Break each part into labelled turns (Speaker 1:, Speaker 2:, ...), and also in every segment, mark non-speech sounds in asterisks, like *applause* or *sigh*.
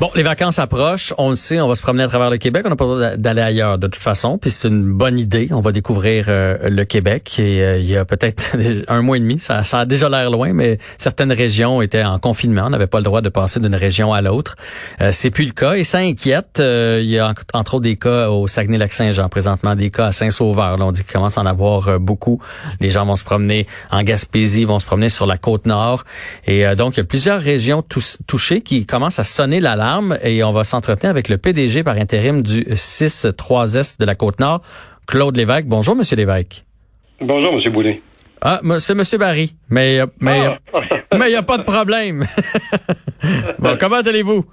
Speaker 1: Bon, les vacances approchent, on le sait, on va se promener à travers le Québec, on n'a pas besoin d'aller ailleurs de toute façon, puis c'est une bonne idée, on va découvrir euh, le Québec et euh, il y a peut-être *laughs* un mois et demi, ça, ça a déjà l'air loin, mais certaines régions étaient en confinement, on n'avait pas le droit de passer d'une région à l'autre. Euh, c'est plus le cas et ça inquiète. il y a entre autres des cas au Saguenay-Lac-Saint-Jean présentement, des cas à Saint-Sauveur, là, on dit qu'il commence à en avoir beaucoup. Les gens vont se promener en Gaspésie, vont se promener sur la côte nord et donc il y a plusieurs régions touchées qui commencent à sonner l'alarme et on va s'entretenir avec le PDG par intérim du 6-3S de la Côte-Nord, Claude Lévesque. Bonjour, Monsieur Lévesque.
Speaker 2: Bonjour, Monsieur Boulet.
Speaker 1: Ah, c'est Monsieur Barry, mais mais ah. mais il n'y a pas de problème. *laughs* bon, comment allez-vous?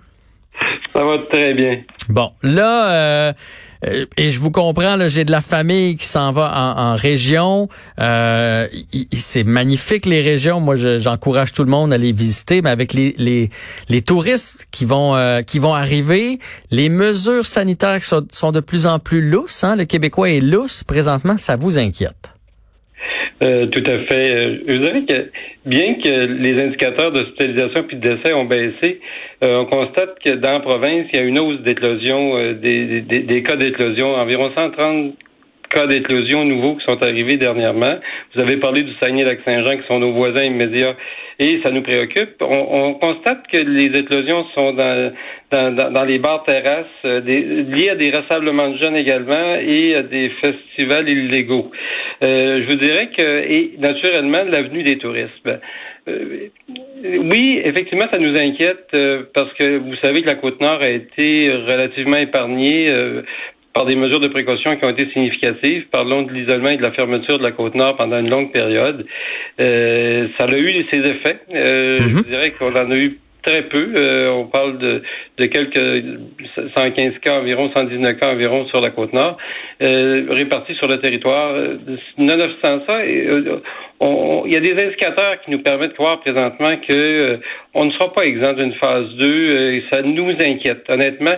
Speaker 2: Ça va très bien.
Speaker 1: Bon, là, euh, euh, et je vous comprends, j'ai de la famille qui s'en va en, région. Euh, c'est magnifique les régions. Moi, j'encourage tout le monde à les visiter, mais avec les, les, les touristes qui vont euh, qui vont arriver, les mesures sanitaires sont, de plus en plus lousses. Hein? Le Québécois est lousse présentement. Ça vous inquiète?
Speaker 2: Euh, tout à fait. Euh, je que bien que les indicateurs d'hospitalisation puis de décès ont baissé, euh, on constate que dans la province, il y a une hausse d'éclosion, des, des, des, cas d'éclosion, environ 130 cas d'éclosion nouveaux qui sont arrivés dernièrement. Vous avez parlé du Saguenay-Lac-Saint-Jean qui sont nos voisins immédiats et ça nous préoccupe. On, constate que les éclosions sont dans, dans, dans, les bars terrasses, euh, liées à des rassemblements de jeunes également et à des festivals illégaux. Euh, je vous dirais que, et naturellement, l'avenue des touristes. Euh, oui, effectivement, ça nous inquiète parce que vous savez que la Côte-Nord a été relativement épargnée par des mesures de précaution qui ont été significatives. Parlons de l'isolement et de la fermeture de la Côte-Nord pendant une longue période. Euh, ça a eu ses effets. Euh, Je mm-hmm. dirais qu'on en a eu très peu. Euh, on parle de, de quelques 115 cas environ, 119 cas environ sur la côte nord, euh, répartis sur le territoire. Nonobstant ça, il y a des indicateurs qui nous permettent de voir présentement que on ne sera pas exempt d'une phase 2 et ça nous inquiète. Honnêtement,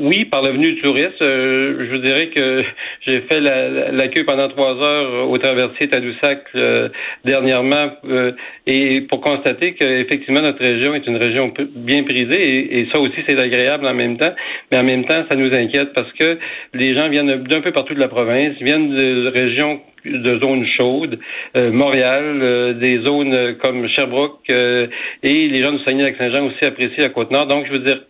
Speaker 2: oui, par le venu du touriste, euh, je vous dirais que *laughs* j'ai fait la, la, queue pendant trois heures au traversier Tadoussac euh, dernièrement euh, et pour constater qu'effectivement notre région est une région bien prisée et, ça aussi c'est agréable en même temps, mais en même temps ça nous inquiète parce que les gens viennent d'un peu partout de la province, viennent de régions de zones chaudes, Montréal, des zones comme Sherbrooke et les gens du Saguenay-Lac-Saint-Jean aussi apprécient la Côte-Nord. Donc je veux dire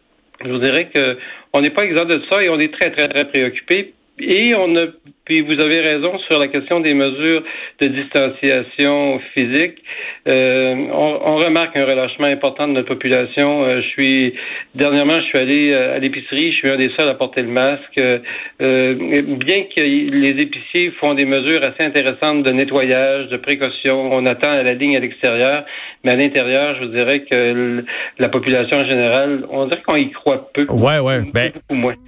Speaker 2: je vous dirais que on n'est pas exempt de ça et on est très, très, très préoccupé. Et on a, puis vous avez raison sur la question des mesures de distanciation physique. Euh, on, remarque un relâchement important de notre population. Euh, je suis dernièrement, je suis allé euh, à l'épicerie. Je suis un des seuls à porter le masque. bien que les épiciers font des mesures assez intéressantes de nettoyage, de précaution, on attend à la ligne à l'extérieur, mais à l'intérieur, je vous dirais que la population en général, on dirait qu'on y croit peu.
Speaker 1: Ouais, ouais. Ben,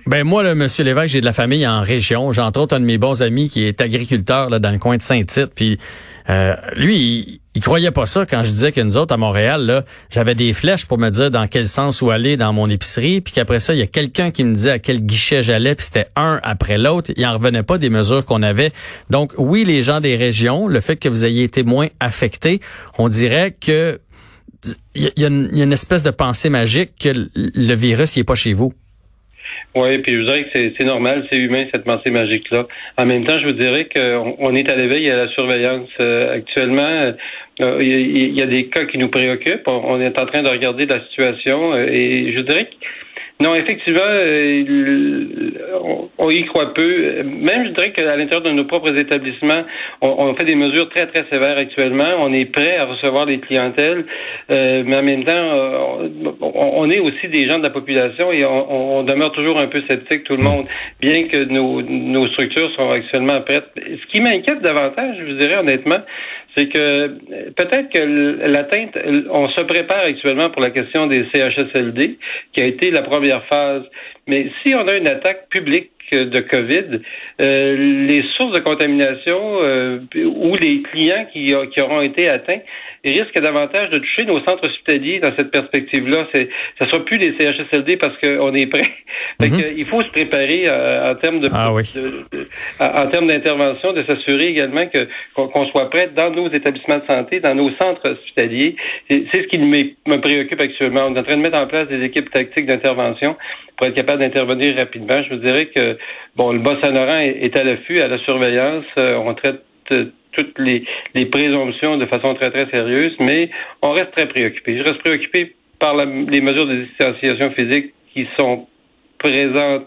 Speaker 1: ben moi, là, Monsieur Lévesque, j'ai de la famille en région. J'ai entre autres un de mes bons amis qui est agriculteur là, dans le coin de Saint-Tite. Puis euh, lui, il, croyait pas ça quand je disais que nous autres à Montréal, j'avais des flèches pour me dire dans quel sens où aller dans mon épicerie, puis qu'après ça, il y a quelqu'un qui me disait à quel guichet j'allais, puis c'était un après l'autre. Il en revenait pas des mesures qu'on avait. Donc oui, les gens des régions, le fait que vous ayez été moins affectés, on dirait que il y, a une espèce de pensée magique que le virus, il est pas chez vous.
Speaker 2: Oui, puis je vous dirais que c'est normal, c'est humain cette pensée magique-là. En même temps, je vous dirais qu'on on est à l'éveil et à la surveillance. Euh, actuellement, euh, il y, a des cas qui nous préoccupent. On, est en train de regarder la situation euh, et je dirais que non, effectivement, on, y croit peu. Même, je dirais qu'à l'intérieur de nos propres établissements, on, fait des mesures très, très sévères actuellement. On est prêt à recevoir des clientèles, mais en même temps, on, est aussi des gens de la population et on, demeure toujours un peu sceptique, tout le monde, bien que nos, nos structures sont actuellement prêtes. Ce qui m'inquiète davantage, je vous dirais honnêtement, c'est que peut-être que l'atteinte, on se prépare actuellement pour la question des CHSLD, qui a été la première phase. Mais si on a une attaque publique de COVID, euh, les sources de contamination euh, ou les clients qui, qui auront été atteints risquent davantage de toucher nos centres hospitaliers dans cette perspective-là. C'est, ça sera plus les CHSLD parce qu'on est prêt. *laughs* Mm-hmm. il faut se préparer euh, en termes de,
Speaker 1: ah
Speaker 2: en termes d'intervention, de s'assurer également que qu'on, soit prêt dans nos établissements de santé, dans nos centres hospitaliers. C'est, ce qui me préoccupe actuellement. On est en train de mettre en place des équipes tactiques d'intervention pour être capable d'intervenir rapidement. Je vous dirais que bon, le Bas-Saint-Laurent est, à l'affût, à la surveillance. Euh, on traite toutes les, les présomptions de façon très, très sérieuse, mais on reste très préoccupé. Je reste préoccupé par les mesures de distanciation physique qui sont présentes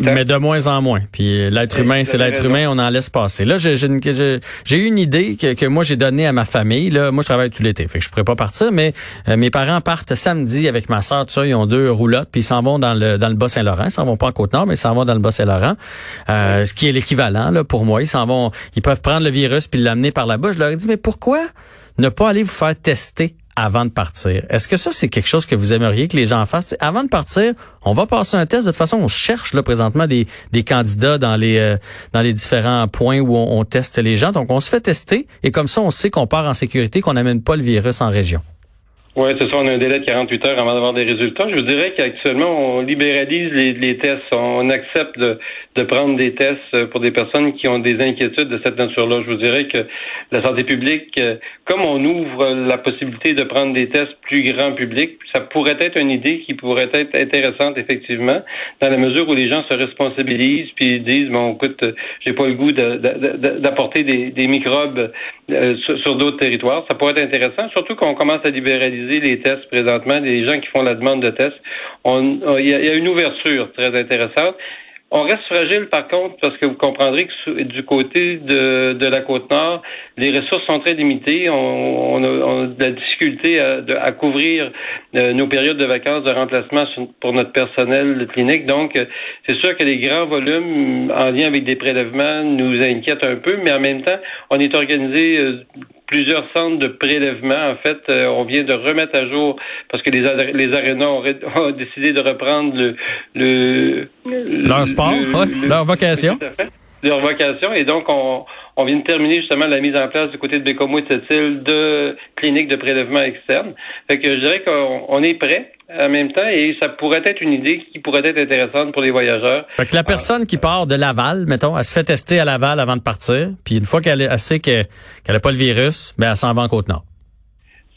Speaker 1: mais de moins en moins. Puis l'être humain, c'est l'être humain, on en laisse passer. Là, j'ai eu une idée que, que moi j'ai donnée à ma famille. Là, moi je travaille tout l'été, fait que je pourrais pas partir, mais euh, mes parents partent samedi avec ma soeur, tout ça, ils ont deux roulottes, puis ils s'en vont dans le dans le Bas-Saint-Laurent. Ils s'en vont pas en Côte-Nord, mais ils s'en vont dans le Bas-Saint-Laurent, euh, ce qui est l'équivalent là pour moi. Ils s'en vont, ils peuvent prendre le virus puis l'amener par là-bas. Je leur ai dit mais pourquoi ne pas aller vous faire tester? Avant de partir. Est-ce que ça, c'est quelque chose que vous aimeriez que les gens fassent? avant de partir, on va passer un test. De toute façon, on cherche là présentement des, des candidats dans les euh, dans les différents points où on, on, teste les gens. Donc, on se fait tester et comme ça, on sait qu'on part en sécurité, qu'on n'amène pas le virus en région.
Speaker 2: Oui, c'est ça. On a un délai de 48 heures avant d'avoir des résultats. Je vous dirais qu'actuellement, on libéralise les, les, tests. On accepte de, de prendre des tests pour des personnes qui ont des inquiétudes de cette nature-là. Je vous dirais que la santé publique, comme on ouvre la possibilité de prendre des tests plus grand public, ça pourrait être une idée qui pourrait être intéressante, effectivement, dans la mesure où les gens se responsabilisent puis disent, bon, écoute, j'ai pas le goût d'apporter des, des, microbes euh, sur, sur d'autres territoires. Ça pourrait être intéressant, surtout qu'on commence à libéraliser les tests présentement, les gens qui font la demande de tests. Il y, a une ouverture très intéressante. On reste fragile, par contre, parce que vous comprendrez que du côté de, de la Côte-Nord, les ressources sont très limitées. On, a, de la difficulté à, couvrir euh, nos périodes de vacances de remplacement pour notre personnel clinique. Donc, euh, c'est sûr que les grands volumes en lien avec des prélèvements nous inquiètent un peu, mais en même temps, on est organisé euh, plusieurs centres de prélèvement. En fait, euh, on vient de remettre à jour parce que les, les arénas *laughs* ont, décidé de reprendre le, le
Speaker 1: leur sport, leur vocation.
Speaker 2: Leur vocation. Et donc, on, on vient de terminer justement la mise en place du côté de Bécomo et de cette île de cliniques de prélèvement externe. Fait que je dirais qu'on est prêt en même temps et ça pourrait être une idée qui pourrait être intéressante pour les voyageurs.
Speaker 1: Fait que la personne qui part de Laval, mettons, elle se fait tester à Laval avant de partir, puis une fois qu'elle sait qu'elle n'a pas le virus, ben elle s'en va en Côte-Nord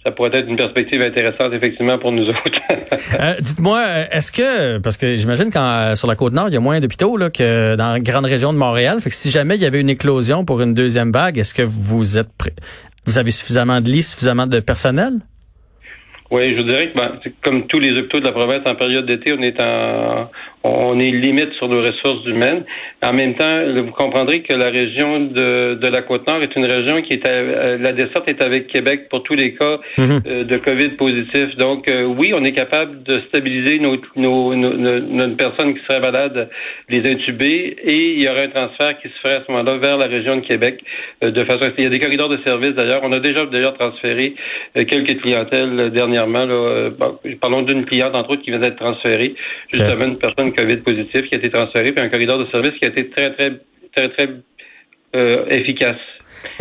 Speaker 2: ça pourrait être une perspective intéressante effectivement pour nous autres. *laughs*
Speaker 1: Euh, dites-moi, est-ce que parce que j'imagine quand euh, sur la côte nord il y a moins d'hôpitaux là que dans la grande région de Montréal, fait que si jamais il y avait une éclosion pour une deuxième vague, est-ce que vous êtes prêt, vous avez suffisamment de lits, suffisamment de personnel?
Speaker 2: Oui, je dirais que ben, comme tous les hôpitaux de la province en période d'été, on est en on est limite sur nos ressources humaines. En même temps, vous comprendrez que la région de, de la Côte-Nord est une région qui est à, la desserte est avec Québec pour tous les cas mhm. euh, de COVID positif. Donc euh, oui, on est capable de stabiliser nos, nos, nos, personnes qui seraient malades, les intuber, et il y aura un transfert qui se ferait à ce moment-là vers la région de Québec euh, de façon. Il y a des corridors de services d'ailleurs. On a déjà d'ailleurs transféré quelques clientèles dernièrement. Là, parlons d'une cliente entre autres qui vient d'être transférée, justement une personne COVID positif qui a été transféré, puis un corridor de service qui a été très, très, très, très euh, efficace.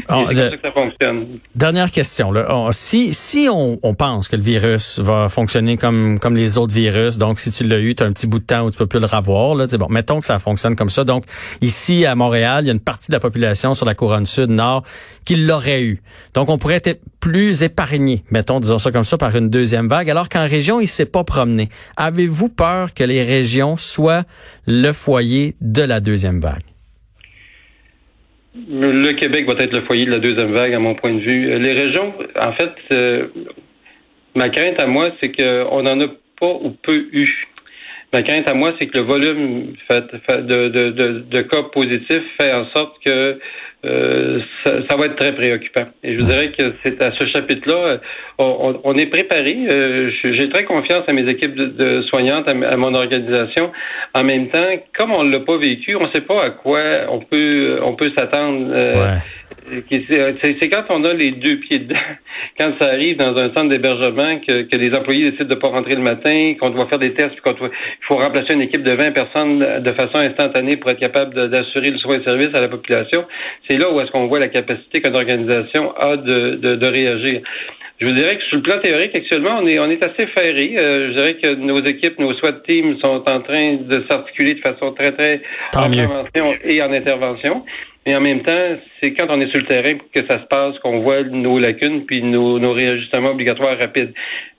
Speaker 1: Ça fonctionne. Dernière question. Là. si si on, on, pense que le virus va fonctionner comme comme les autres virus, donc si tu l'as eu, tu as un petit bout de temps où tu peux plus le revoir. Là, bon, mettons que ça fonctionne comme ça. Donc ici à Montréal, il y a une partie de la population sur la couronne sud nord qui l'aurait eu. Donc on pourrait être plus épargné, mettons, disons ça comme ça, par une deuxième vague, alors qu'en région, il s'est pas promené. Avez-vous peur que les régions soient le foyer de la deuxième vague?
Speaker 2: Le Québec va être le foyer de la deuxième vague, à mon point de vue. Les régions, en fait, euh, ma crainte à moi, c'est qu'on n'en a pas ou peu eu. Ma crainte à moi, c'est que le volume de, cas positifs fait en sorte que euh, ça, va être très préoccupant. Et je vous dirais que c'est à ce chapitre-là, on, est préparé. Euh, j'ai très confiance à mes équipes de, soignantes, à, mon organisation. En même temps, comme on l'a pas vécu, on ne sait pas à quoi on peut on peut s'attendre. Euh, C'est quand on a les deux pieds dedans, *laughs* quand ça arrive dans un centre d'hébergement, que, que les employés décident de pas rentrer le matin, qu'on doit faire des tests, puis qu'il faut remplacer une équipe de 20 personnes de façon instantanée pour être capable d'assurer le soin et service à la population. C'est là où est-ce qu'on voit la capacité qu'une organisation a de, de, de réagir. Je vous dirais que sur le plan théorique, actuellement, on est, on est assez ferré. Euh, je dirais que nos équipes, nos SWAT teams sont en train de s'articuler de façon très, très
Speaker 1: en
Speaker 2: prévention et en intervention. Mais en même temps, c'est quand on est sur le terrain que ça se passe qu'on voit nos lacunes puis nos, nos réajustements obligatoires rapides.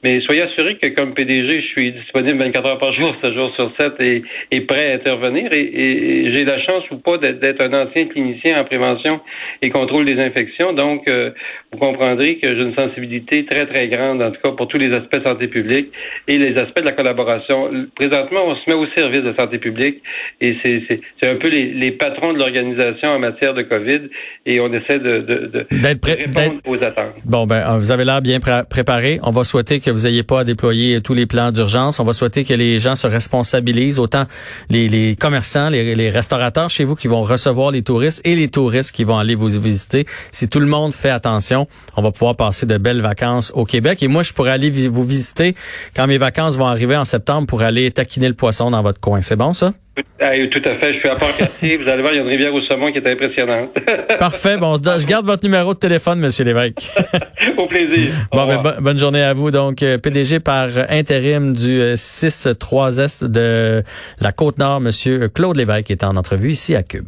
Speaker 2: Mais soyez assurés que comme PDG, je suis disponible 24 heures par jour, 7 jours sur 7 et, et prêt à intervenir. Et, j'ai la chance ou pas d'être un ancien clinicien en prévention et contrôle des infections. Donc, euh, vous comprendrez que j'ai une sensibilité très, très grande, en tout cas pour tous les aspects de santé publique et les aspects de la collaboration. Présentement, on se met au service de santé publique et c'est un peu les, les patrons de l'organisation en matière de COVID et on essaie de, de, de répondre aux attentes.
Speaker 1: Bon, ben, vous avez l'air bien préparé. On va souhaiter que vous n'ayez pas à déployer tous les plans d'urgence. On va souhaiter que les gens se responsabilisent, autant les, les commerçants, les, les, restaurateurs chez vous qui vont recevoir les touristes et les touristes qui vont aller vous visiter. Si tout le monde fait attention, on va pouvoir passer de belles vacances au Québec. Et moi, je pourrais aller vous visiter quand mes vacances vont arriver en septembre pour aller taquiner le poisson dans votre coin. C'est bon, ça?
Speaker 2: Tout à fait. Je suis à Port-Cartier. Vous allez voir, il y a une rivière au saumon qui est impressionnante. *laughs*
Speaker 1: Parfait. Bon, je garde votre numéro de téléphone, Monsieur Lévesque. *laughs*
Speaker 2: au plaisir.
Speaker 1: Bon, ben, bonne journée à vous. Donc, euh, PDG par intérim du 6-3 euh, de la Côte-Nord, Monsieur Claude Lévesque est en entrevue ici à Cube.